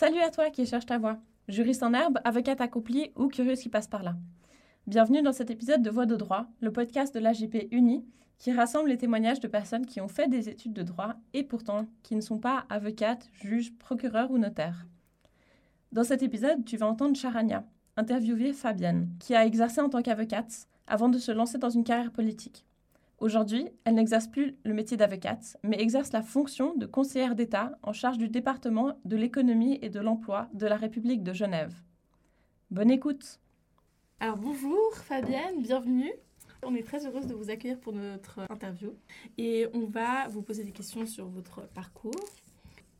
Salut à toi qui cherche ta voix, juriste en herbe, avocate accomplie ou curieuse qui passe par là. Bienvenue dans cet épisode de Voix de droit, le podcast de l'AGP Uni qui rassemble les témoignages de personnes qui ont fait des études de droit et pourtant qui ne sont pas avocates, juges, procureurs ou notaires. Dans cet épisode, tu vas entendre Charania, interviewer Fabienne, qui a exercé en tant qu'avocate avant de se lancer dans une carrière politique. Aujourd'hui, elle n'exerce plus le métier d'avocate, mais exerce la fonction de conseillère d'État en charge du département de l'économie et de l'emploi de la République de Genève. Bonne écoute. Alors bonjour Fabienne, bienvenue. On est très heureuse de vous accueillir pour notre interview et on va vous poser des questions sur votre parcours.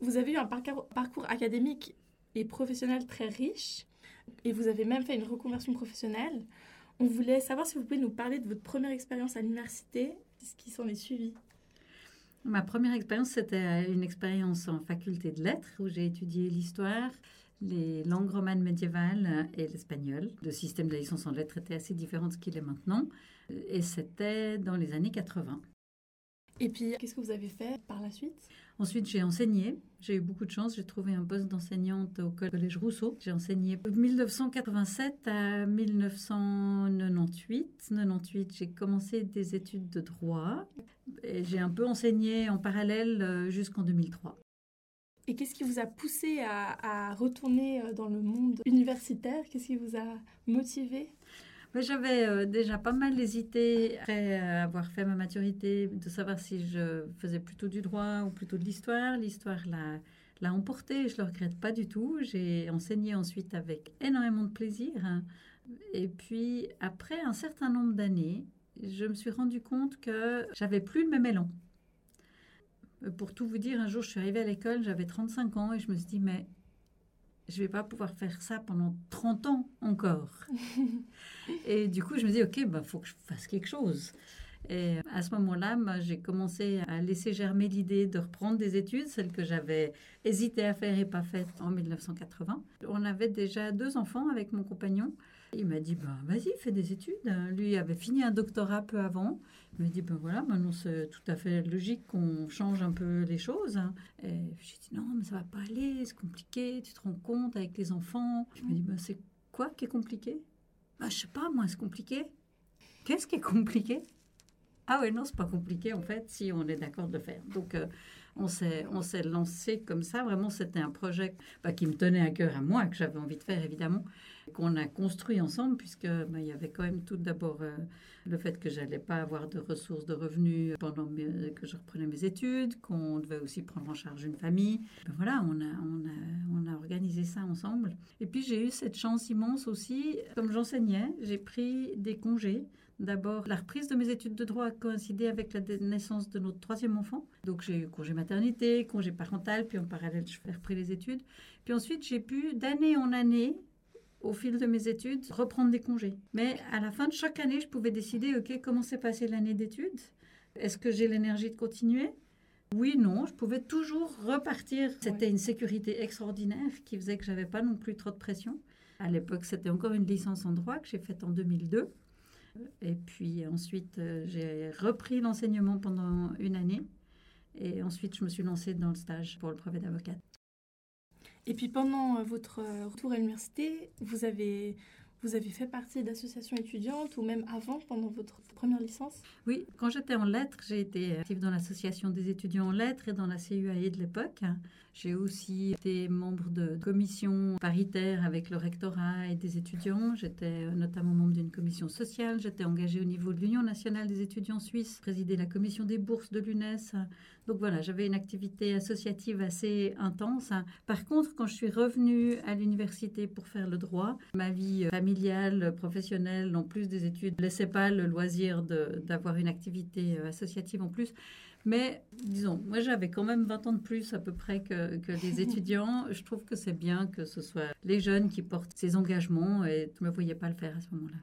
Vous avez eu un parcours académique et professionnel très riche et vous avez même fait une reconversion professionnelle. On voulait savoir si vous pouvez nous parler de votre première expérience à l'université, ce qui s'en est suivi. Ma première expérience, c'était une expérience en faculté de lettres où j'ai étudié l'histoire, les langues romanes médiévales et l'espagnol. Le système de licence en lettres était assez différent de ce qu'il est maintenant et c'était dans les années 80. Et puis, qu'est-ce que vous avez fait par la suite? Ensuite, j'ai enseigné. J'ai eu beaucoup de chance. J'ai trouvé un poste d'enseignante au Collège Rousseau. J'ai enseigné de 1987 à 1998. 98, j'ai commencé des études de droit. J'ai un peu enseigné en parallèle euh, jusqu'en 2003. Et qu'est-ce qui vous a poussé à, à, retourner euh, dans le monde universitaire? Qu'est-ce qui vous a motivé? J'avais euh, déjà pas mal hésité après euh, avoir fait ma maturité de savoir si je faisais plutôt du droit ou plutôt de l'histoire. L'histoire l'a, l'a emporté, je le regrette pas du tout. J'ai enseigné ensuite avec énormément de plaisir. Et puis après un certain nombre d'années, je me suis rendu compte que j'avais plus le même élan. Pour tout vous dire, un jour je suis arrivée à l'école, j'avais 35 ans et je me suis dit mais je vais pas pouvoir faire ça pendant 30 ans encore. et du coup, je me dis, OK, il bah, faut que je fasse quelque chose. Et à ce moment-là, j'ai commencé à laisser germer l'idée de reprendre des études, celles que j'avais hésité à faire et pas faites en 1980. On avait déjà deux enfants avec mon compagnon. Il m'a dit, ben, vas-y, fais des études. Lui avait fini un doctorat peu avant. Il m'a dit, ben voilà, maintenant c'est tout à fait logique qu'on change un peu les choses. Et j'ai dit, non, mais ça va pas aller, c'est compliqué, tu te rends compte avec les enfants. Je me dis, ben, c'est quoi qui est compliqué? Ben, Je sais pas, moi, c'est compliqué. Qu'est-ce qui est compliqué? Ah oui, non, c'est pas compliqué en fait, si on est d'accord de le faire. Donc, euh, on s'est, lancé comme ça. Vraiment, c'était un projet bah, qui me tenait à cœur à moi, que j'avais envie de faire évidemment, qu'on a construit ensemble, puisque bah, il y avait quand même tout d'abord euh, le fait que j'allais pas avoir de ressources de revenus pendant que je reprenais mes études, qu'on devait aussi prendre en charge une famille. Ben voilà, on a, on, a, on a organisé ça ensemble. Et puis j'ai eu cette chance immense aussi, comme j'enseignais, j'ai pris des congés D'abord, la reprise de mes études de droit a coïncidé avec la naissance de notre troisième enfant. Donc j'ai eu congé maternité, congé parental, puis en parallèle, je fais repris les études. Puis ensuite, j'ai pu, d'année en année, au fil de mes études, reprendre des congés. Mais à la fin de chaque année, je pouvais décider, OK, comment s'est passée l'année d'études? Est-ce que j'ai l'énergie de continuer? Oui, non, je pouvais toujours repartir. C'était une sécurité extraordinaire qui faisait que j'avais pas non plus trop de pression. À l'époque, c'était encore une licence en droit que j'ai faite en 2002. Et puis ensuite, euh, j'ai repris l'enseignement pendant une année. Et ensuite, je me suis lancée dans le stage pour le brevet d'avocate. Et puis pendant euh, votre euh, retour à l'université, vous avez vous avez fait partie d'associations étudiantes ou même avant, pendant votre première licence? Oui, quand j'étais en lettres, j'ai été active dans l'association des étudiants en lettres et dans la CUAE de l'époque. J'ai aussi été membre de commissions paritaires avec le rectorat et des étudiants. J'étais notamment membre d'une commission sociale. J'étais engagée au niveau de l'Union nationale des étudiants suisses, présidé la commission des bourses de l'UNES. Donc voilà, j'avais une activité associative assez intense. Par contre, quand je suis revenue à l'université pour faire le droit, ma vie familiale, professionnelle, en plus des études, ne laissait pas le loisir d'avoir une activité associative en plus. Mais disons, moi j'avais quand même 20 ans de plus à peu près que, que les étudiants. Je trouve que c'est bien que ce soit les jeunes qui portent ces engagements et tu ne me voyais pas le faire à ce moment-là.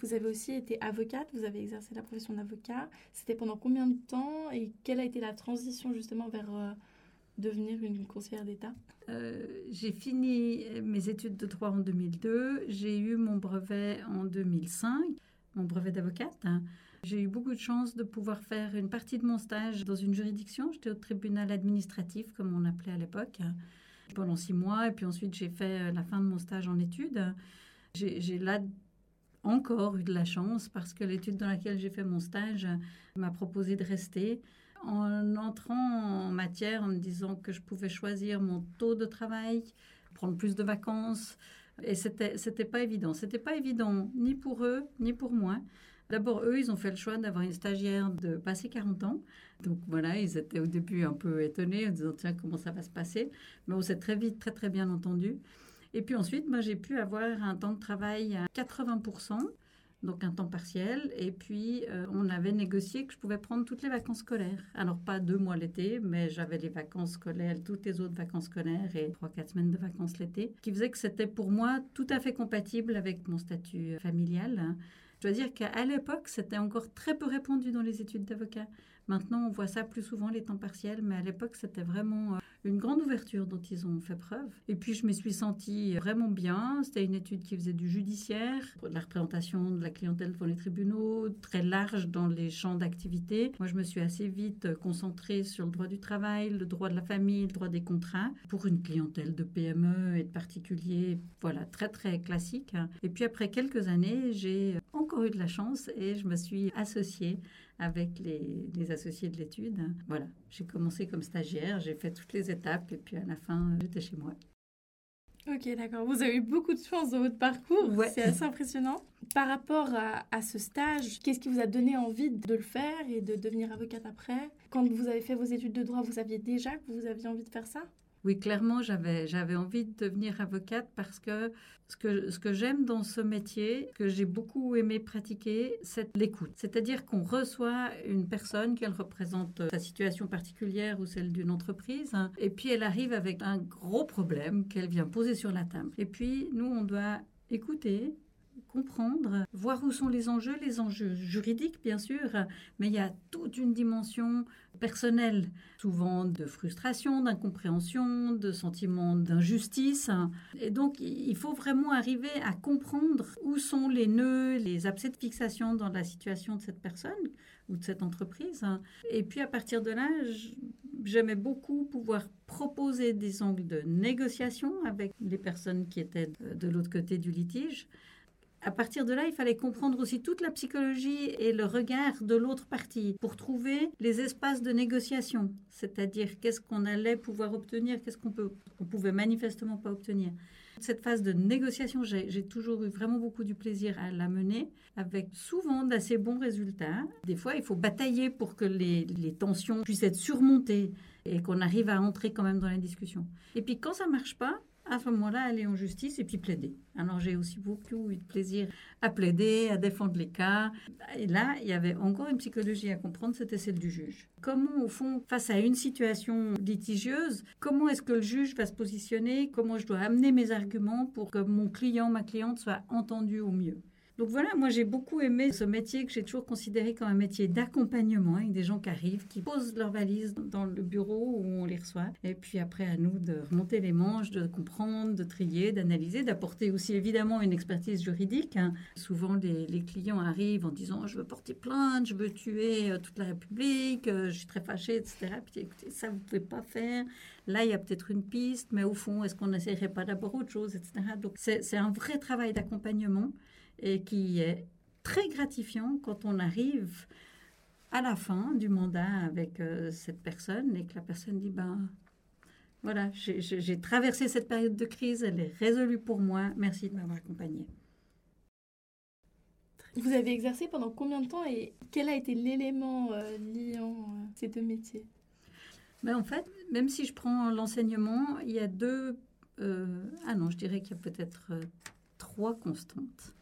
Vous avez aussi été avocate, vous avez exercé la profession d'avocat. C'était pendant combien de temps et quelle a été la transition justement vers euh, devenir une conseillère d'État? Euh, J'ai fini mes études de droit en 2002. J'ai eu mon brevet en 2005, mon brevet d'avocate. Hein. J'ai eu beaucoup de chance de pouvoir faire une partie de mon stage dans une juridiction. J'étais au tribunal administratif, comme on appelait à l'époque. pendant six mois. Et puis ensuite, j'ai fait la fin de mon stage en études. J'ai là encore eu de la chance parce que l'étude dans laquelle j'ai fait mon stage m'a proposé de rester. En entrant en matière, en me disant que je pouvais choisir mon taux de travail, prendre plus de vacances, et c'était c'était pas évident. C'était pas évident ni pour eux ni pour moi. D'abord, eux, ils ont fait le choix d'avoir une stagiaire de passer 40 ans. Donc voilà, ils étaient au début un peu étonnés en disant tiens, comment ça va se passer? Mais on s'est très vite, très très bien entendu. Et puis ensuite, moi, j'ai pu avoir un temps de travail à 80%, donc un temps partiel. Et puis, euh, on avait négocié que je pouvais prendre toutes les vacances scolaires. Alors, pas deux mois l'été, mais j'avais les vacances scolaires, toutes les autres vacances scolaires et trois, quatre semaines de vacances l'été, qui faisait que c'était pour moi tout à fait compatible avec mon statut familial. Je dois dire qu'à l'époque, c'était encore très peu répandu dans les études d'avocat. Maintenant, on voit ça plus souvent, les temps partiels, mais à l'époque, c'était vraiment euh, une grande ouverture dont ils ont fait preuve. Et puis je me suis sentie vraiment bien. C'était une étude qui faisait du judiciaire, de la représentation de la clientèle devant les tribunaux, très large dans les champs d'activité. Moi, je me suis assez vite concentrée sur le droit du travail, le droit de la famille, le droit des contrats, pour une clientèle de PME et de particuliers, voilà, très très classique. Et puis après quelques années, j'ai encore eu de la chance et je me suis associée avec les, les associés de l'étude. Voilà, j'ai commencé comme stagiaire, j'ai fait toutes les étapes et puis à la fin, j'étais chez moi. Ok, d'accord. Vous avez eu beaucoup de chance dans votre parcours. C'est assez impressionnant. Par rapport à, à ce stage, qu'est-ce qui vous a donné envie de le faire et de devenir avocate après? Quand vous avez fait vos études de droit, vous saviez déjà que vous aviez envie de faire ça? Oui, clairement, j'avais, j'avais envie de devenir avocate parce que ce que, ce que j'aime dans ce métier, que j'ai beaucoup aimé pratiquer, c'est l'écoute. C'est-à-dire qu'on reçoit une personne, qu'elle représente sa situation particulière ou celle d'une entreprise, hein, et puis elle arrive avec un gros problème qu'elle vient poser sur la table. Et puis, nous, on doit écouter, comprendre, voir où sont les enjeux, les enjeux juridiques bien sûr, mais il y a toute une dimension personnelle, souvent de frustration, d'incompréhension, de sentiment d'injustice. Et donc il faut vraiment arriver à comprendre où sont les nœuds, les abcès de fixation dans la situation de cette personne ou de cette entreprise. Et puis à partir de là, j'aimais beaucoup pouvoir proposer des angles de négociation avec les personnes qui étaient de l'autre côté du litige à partir de là, il fallait comprendre aussi toute la psychologie et le regard de l'autre partie pour trouver les espaces de négociation, c'est-à-dire qu'est-ce qu'on allait pouvoir obtenir, qu'est-ce qu'on pouvait manifestement pas obtenir. Cette phase de négociation, j'ai toujours eu vraiment beaucoup du plaisir à la mener, avec souvent d'assez bons résultats. Des fois, il faut batailler pour que les, les tensions puissent être surmontées et qu'on arrive à entrer quand même dans la discussion. Et puis quand ça marche pas, à ce moment-là, aller en justice et puis plaider. Alors j'ai aussi beaucoup eu de plaisir à plaider, à défendre les cas. Et là, il y avait encore une psychologie à comprendre, c'était celle du juge. Comment, au fond, face à une situation litigieuse, comment est-ce que le juge va se positionner? Comment je dois amener mes arguments pour que mon client, ma cliente soit entendu au mieux? Donc voilà, moi j'ai beaucoup aimé ce métier que j'ai toujours considéré comme un métier d'accompagnement avec des gens qui arrivent, qui posent leurs valises dans le bureau où on les reçoit. Et puis après à nous de remonter les manches, de comprendre, de trier, d'analyser, d'apporter aussi évidemment une expertise juridique. Hein. Souvent les, clients arrivent en disant je veux porter plainte, je veux tuer euh, toute la République, euh, je suis très fâché, etc. Puis écoutez, ça vous pouvez pas faire. Là, il y a peut-être une piste, mais au fond, est-ce qu'on n'essayerait pas d'abord autre chose, etc. Donc c'est un vrai travail d'accompagnement et qui est très gratifiant quand on arrive à la fin du mandat avec euh, cette personne et que la personne dit ben voilà, j'ai traversé cette période de crise, elle est résolue pour moi, merci de m'avoir accompagnée. Vous avez exercé pendant combien de temps et quel a été l'élément euh, liant euh, ces deux métiers? Ben, En fait, même si je prends l'enseignement, il y a deux... ah non, je dirais qu'il y a peut-être trois constantes.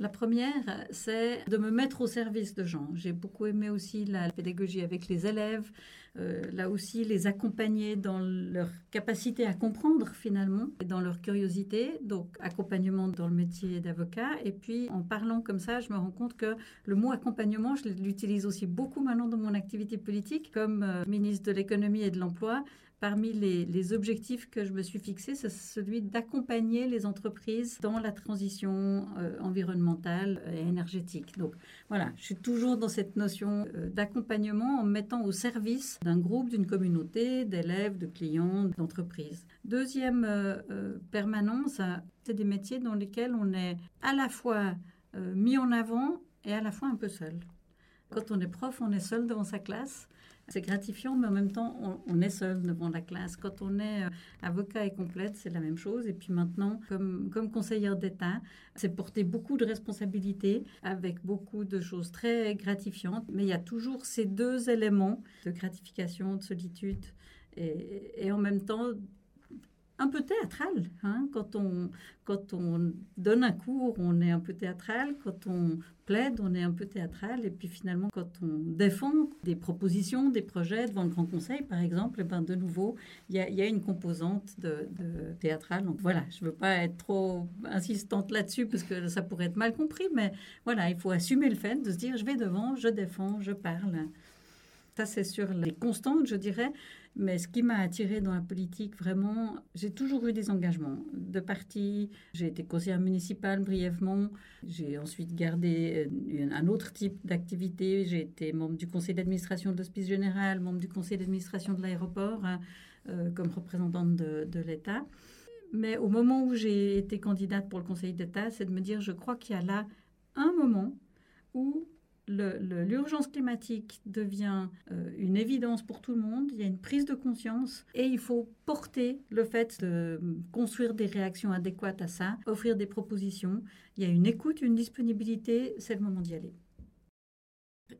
La première, c'est de me mettre au service de gens. J'ai beaucoup aimé aussi la pédagogie avec les élèves, euh, là aussi les accompagner dans leur capacité à comprendre finalement, et dans leur curiosité, donc accompagnement dans le métier d'avocat. Et puis en parlant comme ça, je me rends compte que le mot accompagnement, je l'utilise aussi beaucoup maintenant dans mon activité politique comme euh, ministre de l'économie et de l'emploi parmi les, objectifs que je me suis fixés, c'est celui d'accompagner les entreprises dans la transition euh, environnementale et énergétique. Donc voilà, je suis toujours dans cette notion euh, d'accompagnement en mettant au service d'un groupe, d'une communauté, d'élèves, de clients, d'entreprises. Deuxième euh, permanence, c'est des métiers dans lesquels on est à la fois mis en avant et à la fois un peu seul. Quand on est prof, on est seul devant sa classe. C'est gratifiant, mais en même temps, on, est seul devant la classe. Quand on est euh, avocat et complète, c'est la même chose. Et puis maintenant, comme, comme conseillère d'État, c'est porter beaucoup de responsabilités avec beaucoup de choses très gratifiantes. Mais il y a toujours ces deux éléments de gratification, de solitude et, et en même temps un peu théâtral. Hein. Quand, on, quand on donne un cours, on est un peu théâtral. Quand on plaide, on est un peu théâtral. Et puis finalement, quand on défend des propositions, des projets devant le Grand Conseil, par exemple, eh ben de nouveau, il y a, une composante de, théâtrale. Voilà, je ne veux pas être trop insistante là-dessus parce que ça pourrait être mal compris. Mais voilà, il faut assumer le fait de se dire, je vais devant, je défends, je parle. Ça, c'est sur les constantes, je dirais. Mais ce qui m'a attiré dans la politique, vraiment, j'ai toujours eu des engagements de parti. J'ai été conseillère municipale brièvement. J'ai ensuite gardé euh, un autre type d'activité. J'ai été membre du conseil d'administration de l'Hospice Général, membre du conseil d'administration de l'aéroport, hein, euh, comme représentante de, de l'État. Mais au moment où j'ai été candidate pour le conseil d'État, c'est de me dire, je crois qu'il y a là un moment où l'urgence climatique devient euh, une évidence pour tout le monde, il y a une prise de conscience et il faut porter le fait de construire des réactions adéquates à ça, offrir des propositions. Il y a une écoute, une disponibilité, c'est le moment d'y aller.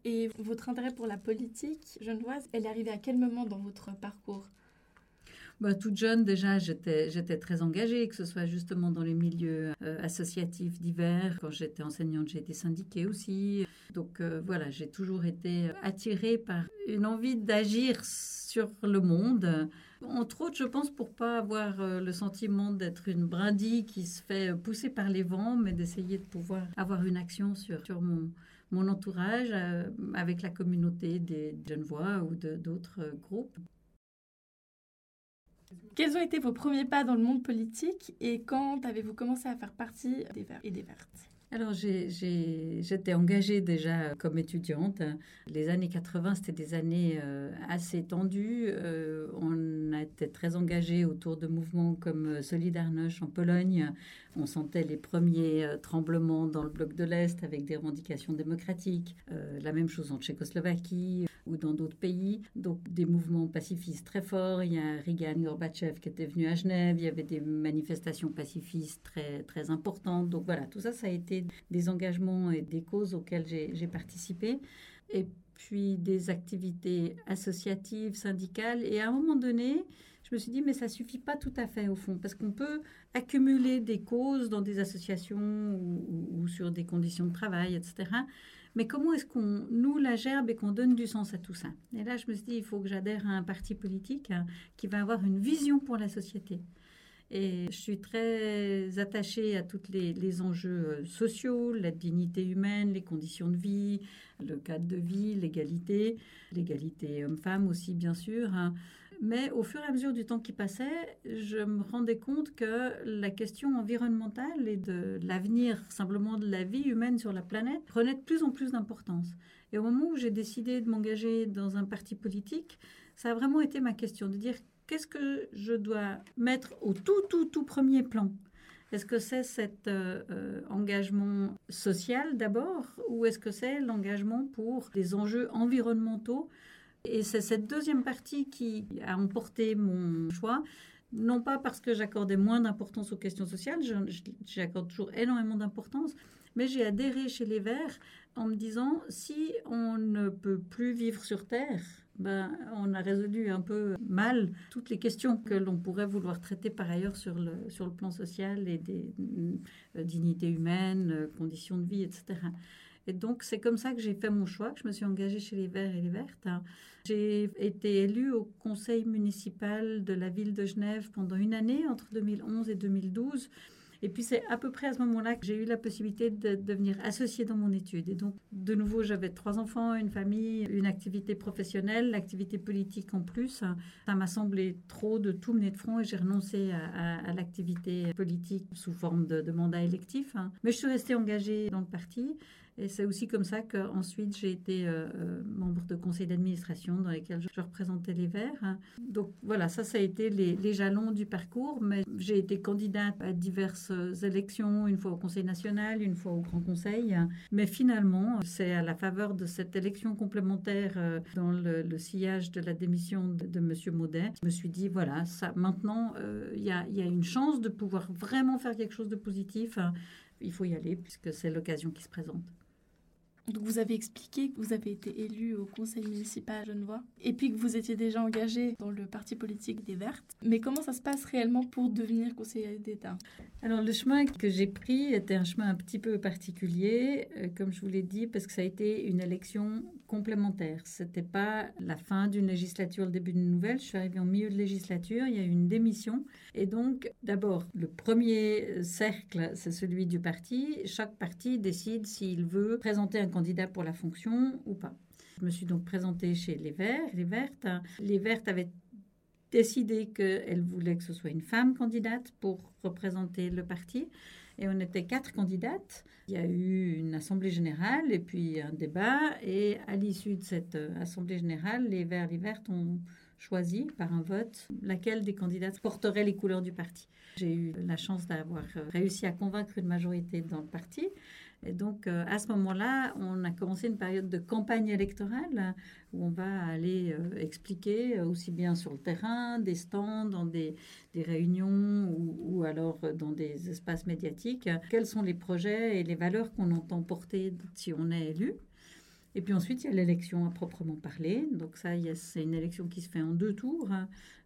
Et votre intérêt pour la politique genevoise, elle est arrivée à quel moment dans votre parcours? Bah, toute jeune, déjà, j'étais très engagée, que ce soit justement dans les milieux euh, associatifs divers. Quand j'étais enseignante, j'ai été syndiquée aussi. Donc euh, voilà, j'ai toujours été attirée par une envie d'agir sur le monde. Entre autres, je pense, pour pas avoir euh, le sentiment d'être une brindille qui se fait pousser par les vents, mais d'essayer de pouvoir avoir une action sur, mon, entourage avec la communauté des Genevois ou d'autres groupes. Quels ont été vos premiers pas dans le monde politique et quand avez-vous commencé à faire partie des Verts et des Vertes? Alors, j'étais engagée déjà comme étudiante. Les années 80, c'était des années euh, assez tendues. Euh, on été très engagés autour de mouvements comme Solidarność en Pologne. On sentait les premiers euh, tremblements dans le bloc de l'Est avec des revendications démocratiques. la même chose en Tchécoslovaquie ou dans d'autres pays. Donc des mouvements pacifistes très forts. Il y a Reagan Gorbatchev qui était venu à Genève. Il y avait des manifestations pacifistes très, très importantes. Donc voilà, tout ça, ça a été des engagements et des causes auxquelles j'ai participé. Et puis des activités associatives, syndicales. Et à un moment donné, je me suis dit, mais ça suffit pas tout à fait au fond, parce qu'on peut accumuler des causes dans des associations ou, ou, sur des conditions de travail, etc. Mais comment est-ce qu'on noue la gerbe et qu'on donne du sens à tout ça? Et là, je me suis dit, il faut que j'adhère à un parti politique hein, qui va avoir une vision pour la société. Et je suis très attachée à tous les, les, enjeux euh, sociaux, la dignité humaine, les conditions de vie, le cadre de vie, l'égalité, l'égalité homme-femme aussi, bien sûr. Hein. Mais au fur et à mesure du temps qui passait, je me rendais compte que la question environnementale et de l'avenir simplement de la vie humaine sur la planète prenait de plus en plus d'importance. Et au moment où j'ai décidé de m'engager dans un parti politique, ça a vraiment été ma question de dire qu'est-ce que je dois mettre au tout, tout, tout premier plan? Est-ce que c'est cet euh, euh, engagement social d'abord ou est-ce que c'est l'engagement pour des enjeux environnementaux et c'est cette deuxième partie qui a emporté mon choix. Non pas parce que j'accordais moins d'importance aux questions sociales, j'accorde toujours énormément d'importance, mais j'ai adhéré chez les Verts en me disant si on ne peut plus vivre sur Terre, ben, on a résolu un peu mal toutes les questions que l'on pourrait vouloir traiter par ailleurs sur le, sur le plan social et des euh, dignités humaines, euh, conditions de vie, etc. Et donc, c'est comme ça que j'ai fait mon choix, que je me suis engagée chez les Verts et les Vertes. J'ai été élue au conseil municipal de la ville de Genève pendant une année, entre 2011 et 2012. Et puis c'est à peu près à ce moment-là que j'ai eu la possibilité de devenir associée dans mon étude. Et donc, de nouveau, j'avais trois enfants, une famille, une activité professionnelle, l'activité politique en plus. Ça m'a semblé trop de tout mener de front et j'ai renoncé à, l'activité politique sous forme de, mandat électif. Mais je suis restée engagée dans le parti. Et c'est aussi comme ça qu'ensuite j'ai été euh, euh, membre de conseil d'administration dans lesquels je, représentais les Verts. Donc voilà, ça, ça a été les, jalons du parcours. Mais j'ai été candidate à diverses élections, une fois au Conseil national, une fois au Grand Conseil. Mais finalement, c'est à la faveur de cette élection complémentaire euh, dans le, sillage de la démission de, de M. Maudet, je me suis dit, voilà, ça, maintenant, il y a une chance de pouvoir vraiment faire quelque chose de positif. Il faut y aller puisque c'est l'occasion qui se présente. Donc vous avez expliqué que vous avez été élu au conseil municipal Genevois et puis que vous étiez déjà engagé dans le parti politique des Vertes. Mais comment ça se passe réellement pour devenir conseiller d'État? Alors le chemin que j'ai pris était un chemin un petit peu particulier, euh, comme je vous l'ai dit, parce que ça a été une élection complémentaire. C'était pas la fin d'une législature, le début d'une nouvelle. Je suis arrivée en milieu de législature, il y a eu une démission. Et donc, d'abord, le premier cercle, c'est celui du parti. Chaque parti décide s'il veut présenter un candidat pour la fonction ou pas. Je me suis donc présentée chez les Verts, les Vertes. Les Vertes avaient décidé qu'elles voulaient que ce soit une femme candidate pour représenter le parti. Et on était quatre candidates. Il y a eu une assemblée générale et puis un débat. Et à l'issue de cette euh, assemblée générale, les Verts, les Vertes ont choisi par un vote laquelle des candidates porterait les couleurs du parti. J'ai eu la chance d'avoir euh, réussi à convaincre une majorité dans le parti. Et donc, euh, à ce moment-là, on a commencé une période de campagne électorale où on va aller euh, expliquer aussi bien sur le terrain, des stands, dans des, des réunions ou, alors dans des espaces médiatiques, quels sont les projets et les valeurs qu'on entend porter si on est élu. Et puis ensuite, il y a l'élection à proprement parler. Donc ça, c'est une élection qui se fait en deux tours.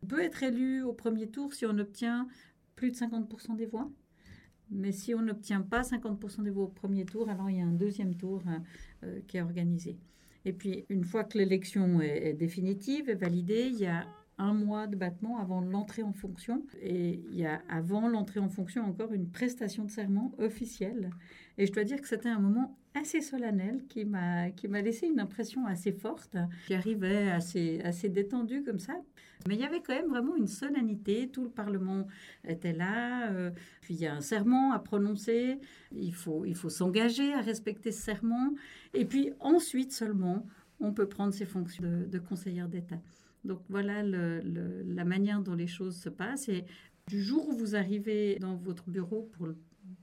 On peut être élu au premier tour si on obtient plus de 50% des voix. Mais si on n'obtient pas 50% des voix au premier tour, alors il y a un deuxième tour euh, euh, qui est organisé. Et puis, une fois que l'élection est, définitive, est validée, il y a un mois de battement avant l'entrée en fonction. Et il y a avant l'entrée en fonction encore une prestation de serment officielle. Et je dois dire que c'était un moment assez solennel qui m'a qui m'a laissé une impression assez forte, qui arrivait assez assez détendu comme ça. Mais il y avait quand même vraiment une solennité. Tout le Parlement était là. Euh, puis il y a un serment à prononcer. Il faut il faut s'engager à respecter ce serment. Et puis ensuite seulement on peut prendre ses fonctions de, de conseillère d'État. Donc voilà le, la manière dont les choses se passent. Et du jour où vous arrivez dans votre bureau pour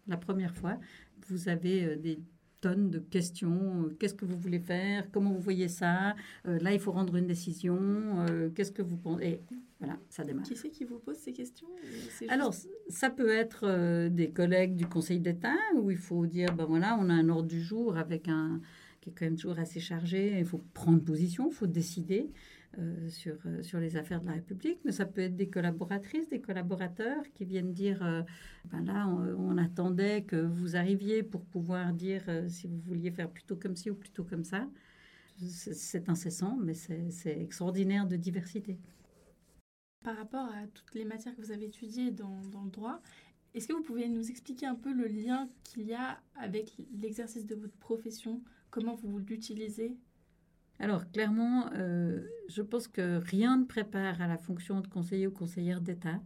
la première fois, vous avez euh, des tonnes de questions. Qu'est-ce que vous voulez faire? Comment vous voyez ça? Euh, Là, il faut rendre une décision. Euh, qu'est-ce que vous pensez Et voilà, ça démarre. Qui c'est qui vous pose ces questions? Alors, ça peut être des collègues du Conseil d'État où il faut dire, ben voilà, on a un ordre du jour avec un qui est quand même toujours assez chargé. Il faut prendre position, il faut décider. Euh, sur, euh, sur les affaires de la République, mais ça peut être des collaboratrices, des collaborateurs qui viennent dire, euh, ben là, on, attendait que vous arriviez pour pouvoir dire si vous vouliez faire plutôt comme ci ou plutôt comme ça. C'est incessant, mais c'est extraordinaire de diversité. Par rapport à toutes les matières que vous avez étudiées dans, dans le droit, est-ce que vous pouvez nous expliquer un peu le lien qu'il y a avec l'exercice de votre profession? Comment vous l'utilisez? Alors, clairement, euh, je pense que rien ne prépare à la fonction de conseiller ou conseillère d'État,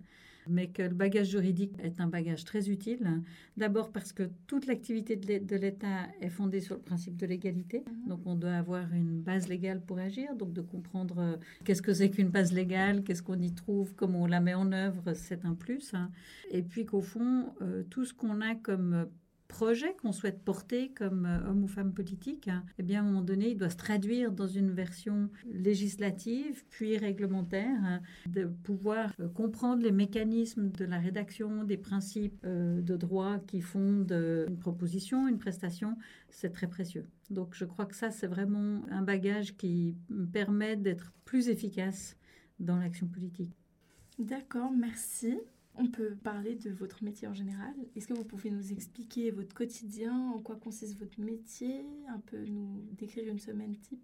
mais que le bagage juridique est un bagage très utile. D'abord parce que toute l'activité de l'État est fondée sur le principe de l'égalité. Mhm. Donc, on doit avoir une base légale pour agir, donc de comprendre euh, qu'est-ce que c'est qu'une base légale, qu'est-ce qu'on y trouve, comment on la met en œuvre, c'est un plus. Hein. Et puis qu'au fond, euh, tout ce qu'on a comme projet qu'on souhaite porter comme euh, homme ou femme politique, hein, eh bien, à un moment donné, il doit se traduire dans une version législative, puis réglementaire, hein, de pouvoir euh, comprendre les mécanismes de la rédaction, des principes euh, de droit qui fondent une proposition, une prestation, c'est très précieux. Donc, je crois que ça, c'est vraiment un bagage qui me permet d'être plus efficace dans l'action politique. D'accord, merci. On peut parler de votre métier en général. Est-ce que vous pouvez nous expliquer votre quotidien, en quoi consiste votre métier, un peu nous décrire une semaine type?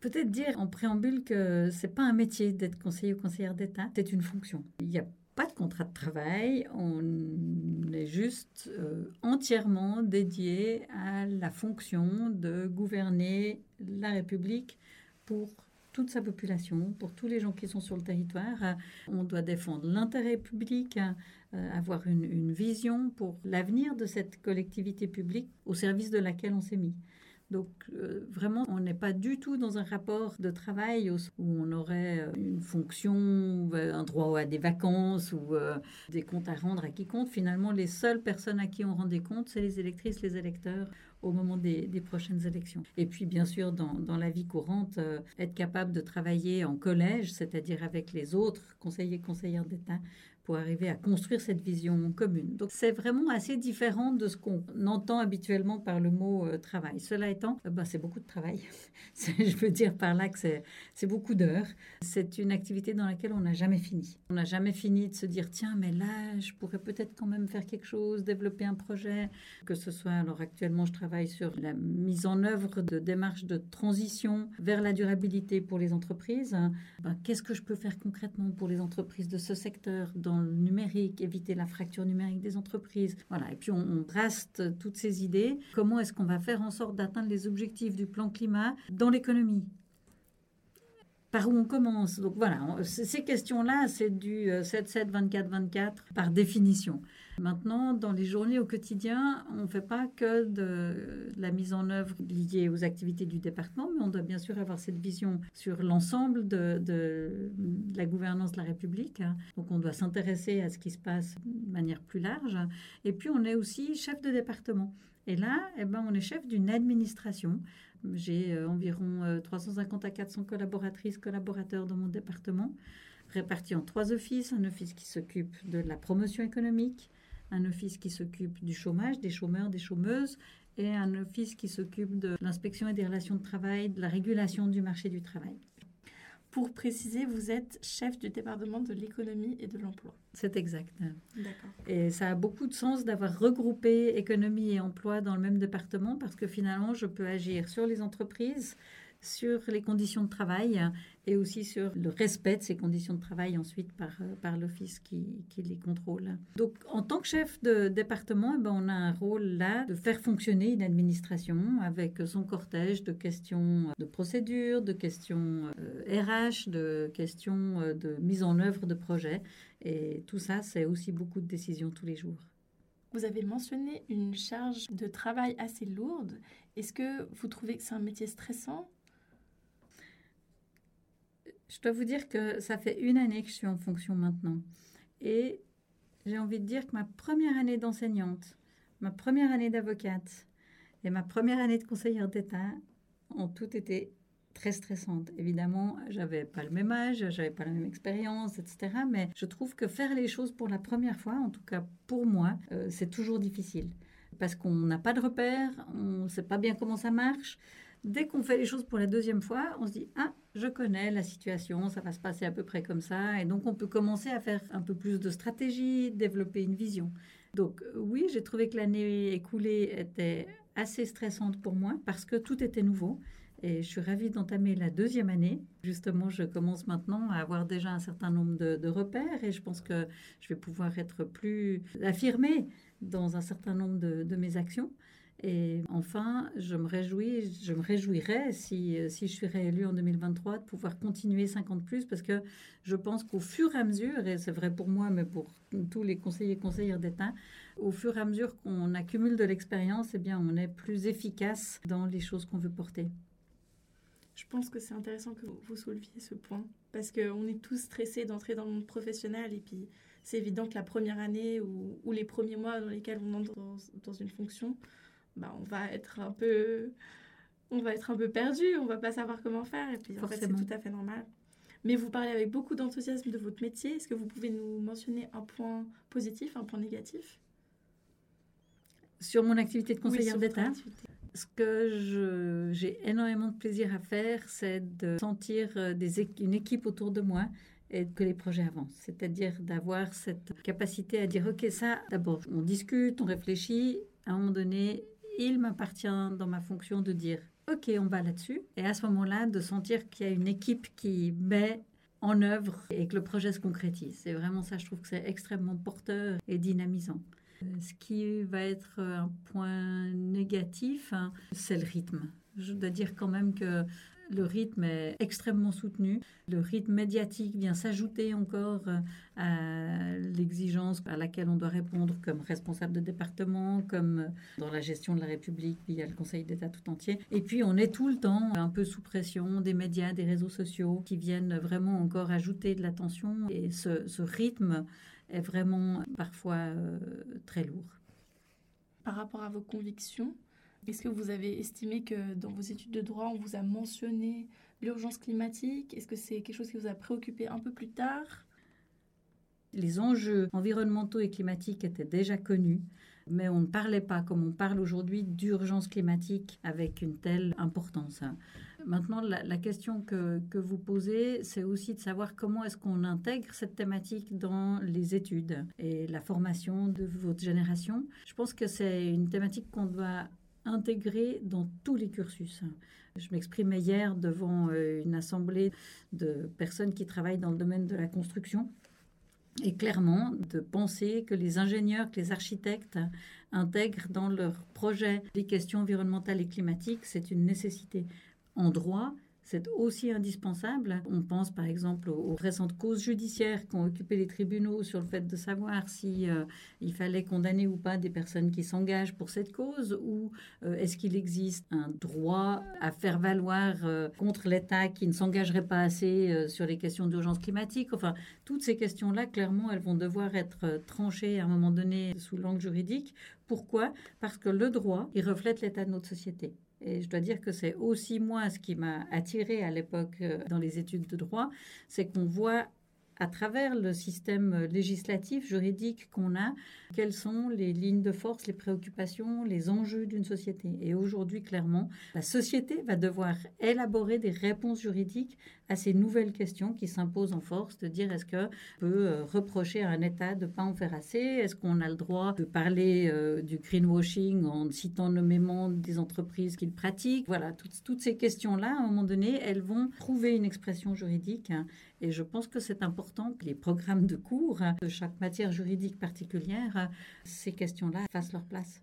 Peut-être dire en préambule que c'est pas un métier d'être conseiller ou conseillère d'État, c'est une fonction. Il n'y a pas de contrat de travail, on est juste euh, entièrement dédié à la fonction de gouverner la République pour toute sa population, pour tous les gens qui sont sur le territoire. On doit défendre l'intérêt public, euh, avoir une, vision pour l'avenir de cette collectivité publique au service de laquelle on s'est mis. Donc euh, vraiment, on n'est pas du tout dans un rapport de travail où on aurait euh, une fonction, un droit à des vacances ou des comptes à rendre à qui compte. Finalement, les seules personnes à qui on rend des comptes, c'est les électrices, les électeurs au moment des, prochaines élections. Et puis, bien sûr, dans, la vie courante, être capable de travailler en collège, c'est-à-dire avec les autres conseillers, conseillères d'État, pour arriver à construire cette vision commune. Donc c'est vraiment assez différent de ce qu'on entend habituellement par le mot euh, travail. Cela étant, euh, bah, c'est beaucoup de travail. je veux dire par là que c'est beaucoup d'heures. C'est une activité dans laquelle on n'a jamais fini. On n'a jamais fini de se dire, tiens, mais là, je pourrais peut-être quand même faire quelque chose, développer un projet. Que ce soit, alors actuellement, je travaille sur la mise en œuvre de démarches de transition vers la durabilité pour les entreprises. Bah, Qu'est-ce que je peux faire concrètement pour les entreprises de ce secteur dans numérique, éviter la fracture numérique des entreprises. Voilà. Et puis on, on toutes ces idées. Comment est-ce qu'on va faire en sorte d'atteindre les objectifs du plan climat dans l'économie? Par où on commence? Donc voilà, ces questions-là, c'est du 7-7, 24-24 par définition. Maintenant, dans les journées au quotidien, on ne fait pas que de la mise en œuvre liée aux activités du département, mais on doit bien sûr avoir cette vision sur l'ensemble de, la gouvernance de la République. Donc on doit s'intéresser à ce qui se passe de manière plus large. Et puis on est aussi chef de département. Et là, eh ben, on est chef d'une administration. J'ai euh, environ 350 euh, à 400 collaboratrices, collaborateurs dans mon département, répartis en trois offices. Un office qui s'occupe de la promotion économique, un office qui s'occupe du chômage, des chômeurs, des chômeuses, et un office qui s'occupe de l'inspection et des relations de travail, de la régulation du marché du travail. Pour préciser, vous êtes chef du département de l'économie et de l'emploi. C'est exact. D'accord. Et ça a beaucoup de sens d'avoir regroupé économie et emploi dans le même département parce que finalement, je peux agir sur les entreprises, sur les conditions de travail et aussi sur le respect de ces conditions de travail ensuite par, euh, par l'office qui, qui, les contrôle. Donc en tant que chef de département, eh ben, on a un rôle là de faire fonctionner une administration avec son cortège de questions de procédure, de questions RH, euh, de questions euh, de mise en œuvre de projets. Et tout ça, c'est aussi beaucoup de décisions tous les jours. Vous avez mentionné une charge de travail assez lourde. Est-ce que vous trouvez que c'est un métier stressant? Je dois vous dire que ça fait une année que je suis en fonction maintenant. Et j'ai envie de dire que ma première année d'enseignante, ma première année d'avocate et ma première année de conseillère d'État ont toutes été très stressantes. Évidemment, j'avais pas le même âge, j'avais pas la même expérience, etc. Mais je trouve que faire les choses pour la première fois, en tout cas pour moi, euh, c'est toujours difficile. Parce qu'on n'a pas de repères, on ne sait pas bien comment ça marche. Dès qu'on fait les choses pour la deuxième fois, on se dit Ah, je connais la situation, ça va se passer à peu près comme ça. Et donc, on peut commencer à faire un peu plus de stratégie, développer une vision. Donc, oui, j'ai trouvé que l'année écoulée était assez stressante pour moi parce que tout était nouveau. Et je suis ravie d'entamer la deuxième année. Justement, je commence maintenant à avoir déjà un certain nombre de, repères et je pense que je vais pouvoir être plus affirmée dans un certain nombre de mes actions. Et enfin, je me réjouis, je me réjouirais si, si je suis réélue en 2023 de pouvoir continuer 50 plus parce que je pense qu'au fur et à mesure, et c'est vrai pour moi, mais pour tous les conseillers et conseillères d'État, au fur et à mesure qu'on accumule de l'expérience, eh bien, on est plus efficace dans les choses qu'on veut porter. Je pense que c'est intéressant que vous souleviez ce point parce qu'on est tous stressés d'entrer dans le monde professionnel et puis c'est évident que la première année ou, les premiers mois dans lesquels on entre dans une fonction, bah, on va être un peu on va être un peu perdu, on va pas savoir comment faire et puis en fait c'est tout à fait normal. Mais vous parlez avec beaucoup d'enthousiasme de votre métier. Est-ce que vous pouvez nous mentionner un point positif, un point négatif? Sur mon activité de conseillère d'État Ce que j'ai énormément de plaisir à faire, c'est de sentir euh, des, une équipe autour de moi et que les projets avancent. C'est-à-dire d'avoir cette capacité à dire, OK, ça, d'abord, on discute, on réfléchit, à un moment donné, il m'appartient dans ma fonction de dire OK, on va là-dessus. Et à ce moment-là, de sentir qu'il y a une équipe qui met en œuvre et que le projet se concrétise. C'est vraiment ça, je trouve que c'est extrêmement porteur et dynamisant. Ce qui va être un point négatif, hein, c'est le rythme. Je dois dire quand même que le rythme est extrêmement soutenu. Le rythme médiatique vient s'ajouter encore euh, à l'exigence à laquelle on doit répondre comme responsable de département, comme euh, dans la gestion de la République via le Conseil d'État tout entier. Et puis on est tout le temps un peu sous pression des médias, des réseaux sociaux qui viennent vraiment encore ajouter de l'attention. Et ce, rythme est vraiment parfois euh, très lourd. Par rapport à vos convictions, est-ce que vous avez estimé que dans vos études de droit, on vous a mentionné l'urgence climatique? Est-ce que c'est quelque chose qui vous a préoccupé un peu plus tard? Les enjeux environnementaux et climatiques étaient déjà connus, mais on ne parlait pas, comme on parle aujourd'hui, d'urgence climatique avec une telle importance. Maintenant, la, question que, que, vous posez, c'est aussi de savoir comment est-ce qu'on intègre cette thématique dans les études et la formation de votre génération. Je pense que c'est une thématique qu'on doit intégré dans tous les cursus. Je m'exprimais hier devant euh, une assemblée de personnes qui travaillent dans le domaine de la construction. Et clairement, de penser que les ingénieurs, que les architectes intègrent dans leurs projets les questions environnementales et climatiques, c'est une nécessité. En droit, c'est aussi indispensable. On pense par exemple aux récentes causes judiciaires qui ont occupé les tribunaux sur le fait de savoir si euh, il fallait condamner ou pas des personnes qui s'engagent pour cette cause ou euh, est-ce qu'il existe un droit à faire valoir euh, contre l'État qui ne s'engagerait pas assez sur les questions d'urgence climatique? Enfin, toutes ces questions-là, clairement, elles vont devoir être tranchées à un moment donné sous l'angle juridique. Pourquoi? Parce que le droit, il reflète l'état de notre société. Et je dois dire que c'est aussi moi ce qui m'a attiré à l'époque euh, dans les études de droit, c'est qu'on voit à travers le système législatif, juridique qu'on a, quelles sont les lignes de force, les préoccupations, les enjeux d'une société. Et aujourd'hui, clairement, la société va devoir élaborer des réponses juridiques à ces nouvelles questions qui s'imposent en force, de dire est-ce qu'on peut euh, reprocher à un État de ne pas en faire assez? Est-ce qu'on a le droit de parler euh, du greenwashing en citant nommément des entreprises qui le pratiquent? Voilà, toutes, toutes ces questions-là, à un moment donné, elles vont trouver une expression juridique. Hein, et je pense que c'est important que les programmes de cours de chaque matière juridique particulière, ces questions-là fassent leur place.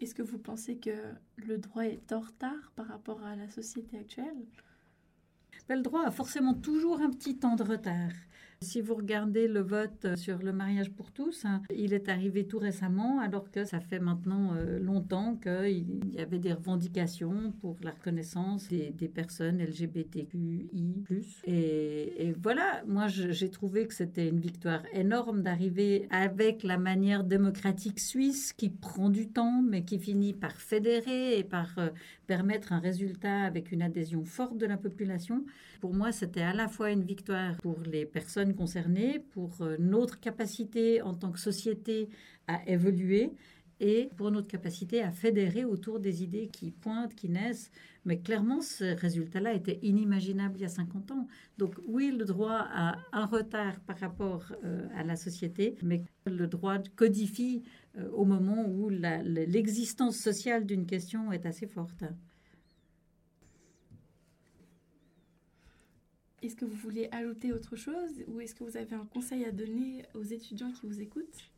Est-ce que vous pensez que le droit est en retard par rapport à la société actuelle? Le droit a forcément toujours un petit temps de retard. Si vous regardez le vote sur le mariage pour tous, hein, il est arrivé tout récemment, alors que ça fait maintenant euh, longtemps qu'il y avait des revendications pour la reconnaissance des, personnes LGBTQI. Et, voilà, moi j'ai trouvé que c'était une victoire énorme d'arriver avec la manière démocratique suisse qui prend du temps, mais qui finit par fédérer et par euh, permettre un résultat avec une adhésion forte de la population. Pour moi, c'était à la fois une victoire pour les personnes concernées, pour euh, notre capacité en tant que société à évoluer et pour notre capacité à fédérer autour des idées qui pointent, qui naissent. Mais clairement, ce résultat-là était inimaginable il y a 50 ans. Donc oui, le droit a un retard par rapport euh, à la société, mais le droit codifie euh, au moment où l'existence sociale d'une question est assez forte. Est-ce que vous voulez ajouter autre chose ou est-ce que vous avez un conseil à donner aux étudiants qui vous écoutent?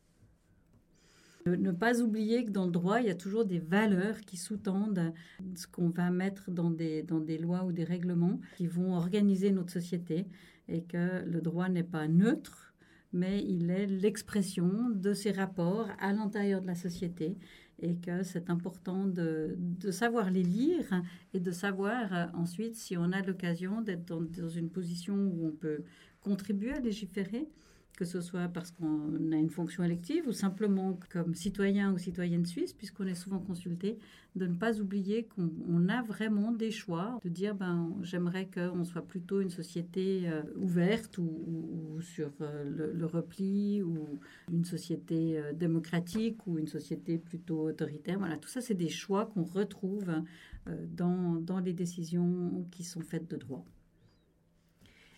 Ne pas oublier que dans le droit, il y a toujours des valeurs qui sous-tendent ce qu'on va mettre dans des, lois ou des règlements qui vont organiser notre société et que le droit n'est pas neutre, mais il est l'expression de ces rapports à l'intérieur de la société et que c'est important de, de, savoir les lire et de savoir euh, ensuite si on a l'occasion d'être dans, dans, une position où on peut contribuer à légiférer, que ce soit parce qu'on a une fonction élective ou simplement comme citoyen ou citoyenne suisse, puisqu'on est souvent consulté, de ne pas oublier qu'on a vraiment des choix, de dire ben, j'aimerais qu'on soit plutôt une société euh, ouverte ou, sur euh, le, repli, ou une société euh, démocratique ou une société plutôt autoritaire. Voilà, tout ça, c'est des choix qu'on retrouve dans, dans les décisions qui sont faites de droit.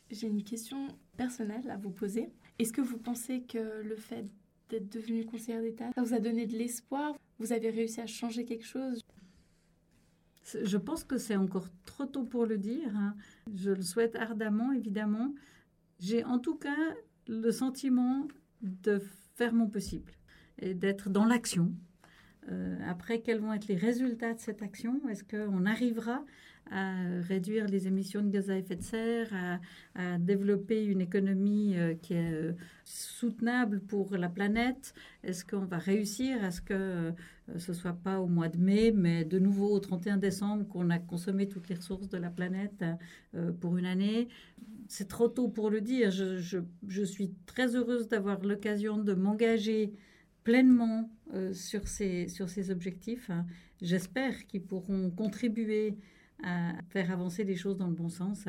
J'ai une question personnelle à vous poser. Est-ce que vous pensez que le fait d'être devenu conseillère d'État, ça vous a donné de l'espoir? Vous avez réussi à changer quelque chose? Je pense que c'est encore trop tôt pour le dire. Hein. Je le souhaite ardemment, évidemment. J'ai en tout cas le sentiment de faire mon possible et d'être dans l'action. Euh, après, quels vont être les résultats de cette action? Est-ce qu'on arrivera à réduire les émissions de gaz à effet de serre, à, développer une économie euh, qui est euh, soutenable pour la planète Est-ce qu'on va réussir à ce que ce ne soit pas au mois de mai, mais de nouveau au 31 décembre qu'on a consommé toutes les ressources de la planète pour une année? C'est trop tôt pour le dire. Je, suis très heureuse d'avoir l'occasion de m'engager pleinement euh, sur, ces, sur ces objectifs. Hein. J'espère qu'ils pourront contribuer à faire avancer les choses dans le bon sens.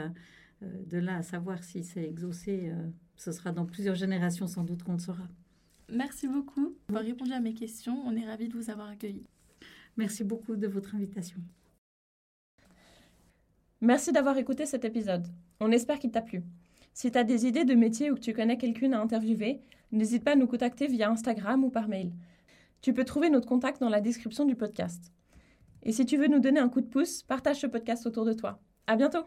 Euh, de là à savoir si c'est exaucé, euh, ce sera dans plusieurs générations sans doute qu'on le saura. Merci beaucoup d'avoir répondu à mes questions. On est ravis de vous avoir accueilli. Merci beaucoup de votre invitation. Merci d'avoir écouté cet épisode. On espère qu'il t'a plu. Si tu as des idées de métier ou que tu connais quelqu'une à interviewer, n'hésite pas à nous contacter via Instagram ou par mail. Tu peux trouver notre contact dans la description du podcast. Et si tu veux nous donner un coup de pouce, partage ce podcast autour de toi. À bientôt!